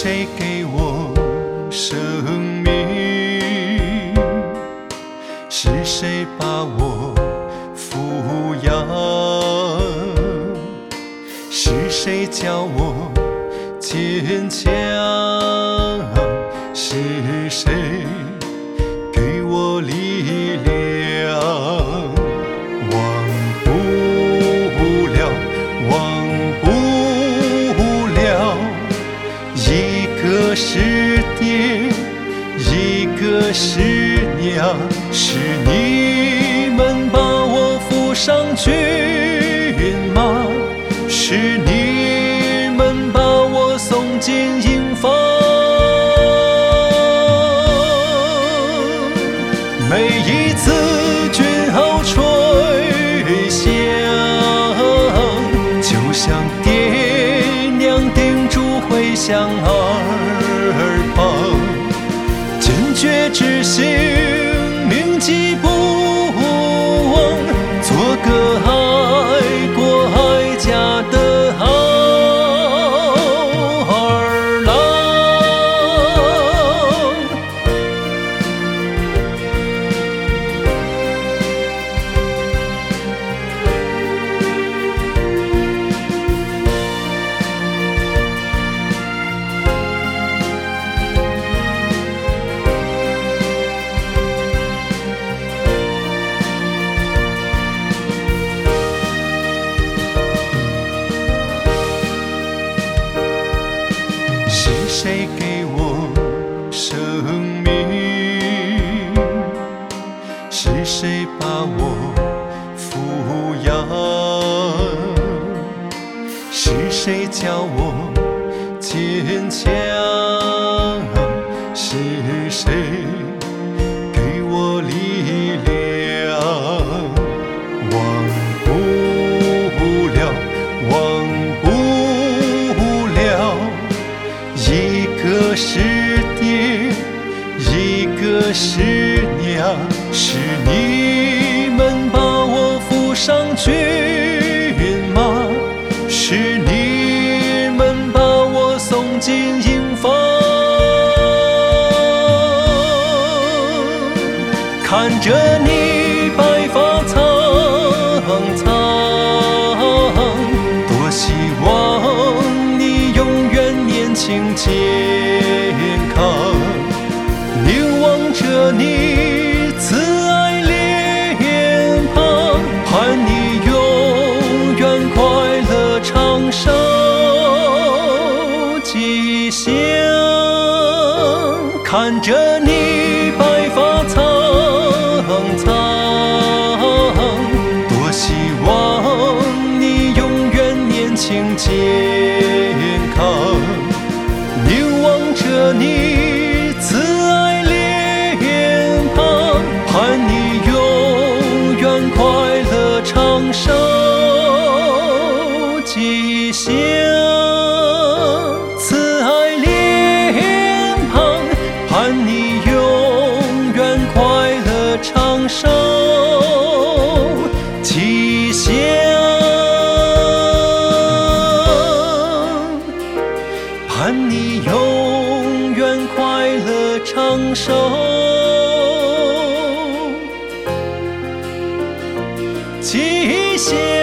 谁给我生命？是谁把我抚养？是谁教我坚强？是谁给我力量？是，你们把我扶上骏马，是你们把我送进是谁给我生命？是谁把我抚养？是谁教我坚强？是谁一个是娘，是你们把我扶上骏马，是你们把我送进营房。看着你白发苍苍，多希望你永远年轻健看着你白发苍苍，多希望你永远年轻健康。凝望着你慈爱脸庞，盼你永远快乐长寿吉祥。长寿吉祥。盼你永远快乐长寿吉祥。